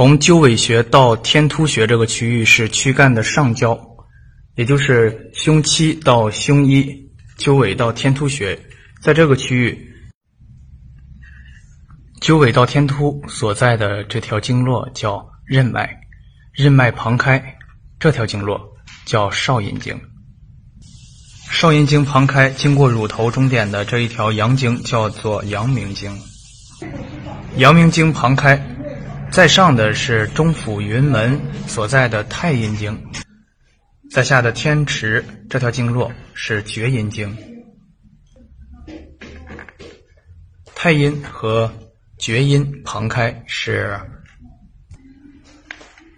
从鸠尾穴到天突穴这个区域是躯干的上焦，也就是胸七到胸一，鸠尾到天突穴，在这个区域，鸠尾到天突所在的这条经络叫任脉，任脉旁开这条经络叫少阴经，少阴经旁开经过乳头中点的这一条阳经叫做阳明经，阳明经旁开。在上的是中府云门所在的太阴经，在下的天池这条经络是厥阴经。太阴和厥阴旁开是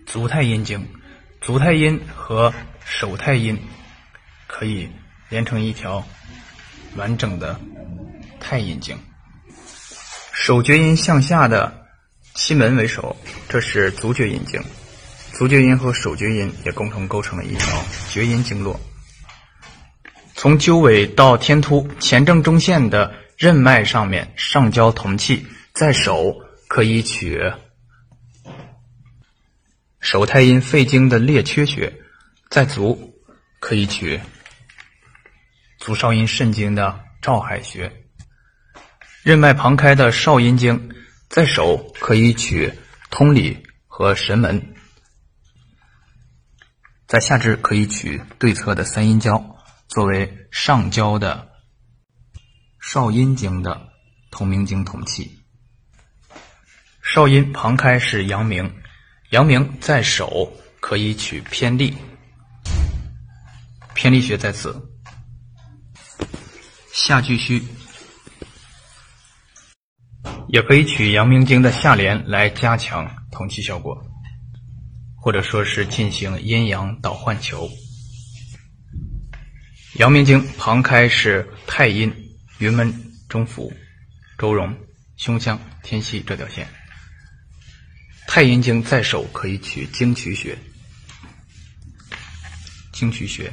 足太阴经，足太阴和手太阴可以连成一条完整的太阴经。手厥阴向下的。西门为首，这是足厥阴经，足厥阴和手厥阴也共同构成了一条厥阴经络。从鸠尾到天突，前正中线的任脉上面上焦同气，在手可以取手太阴肺经的列缺穴，在足可以取足少阴肾经的照海穴。任脉旁开的少阴经。在手可以取通里和神门，在下肢可以取对侧的三阴交，作为上焦的少阴经的同名经同气。少阴旁开是阳明，阳明在手可以取偏利，偏历穴在此，下巨虚。也可以取阳明经的下联来加强通气效果，或者说是进行阴阳导换球。阳明经旁开是太阴、云门、中府、周荣、胸腔、天溪这条线。太阴经在手可以取经渠穴，经渠穴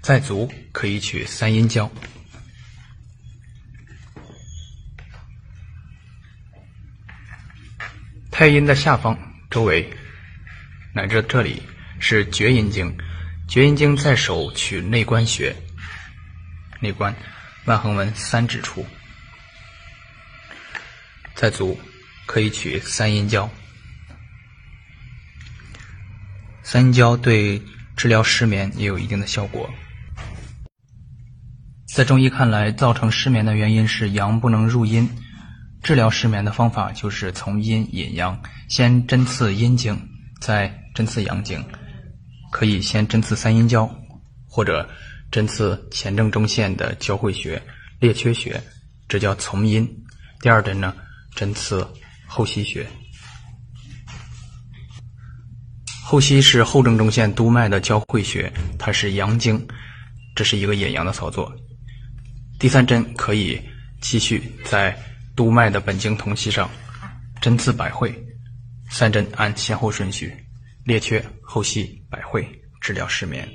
在足可以取三阴交。太阴的下方周围，乃至这里是厥阴经，厥阴经在手取内关穴，内关腕横纹三指处，在足可以取三阴交，三阴交对治疗失眠也有一定的效果。在中医看来，造成失眠的原因是阳不能入阴。治疗失眠的方法就是从阴引阳，先针刺阴经，再针刺阳经。可以先针刺三阴交，或者针刺前正中线的交汇穴列缺穴，这叫从阴。第二针呢，针刺后溪穴。后溪是后正中线督脉的交汇穴，它是阳经，这是一个引阳的操作。第三针可以继续在。督脉的本经同气上，针刺百会，三针按先后顺序，列缺、后溪、百会，治疗失眠。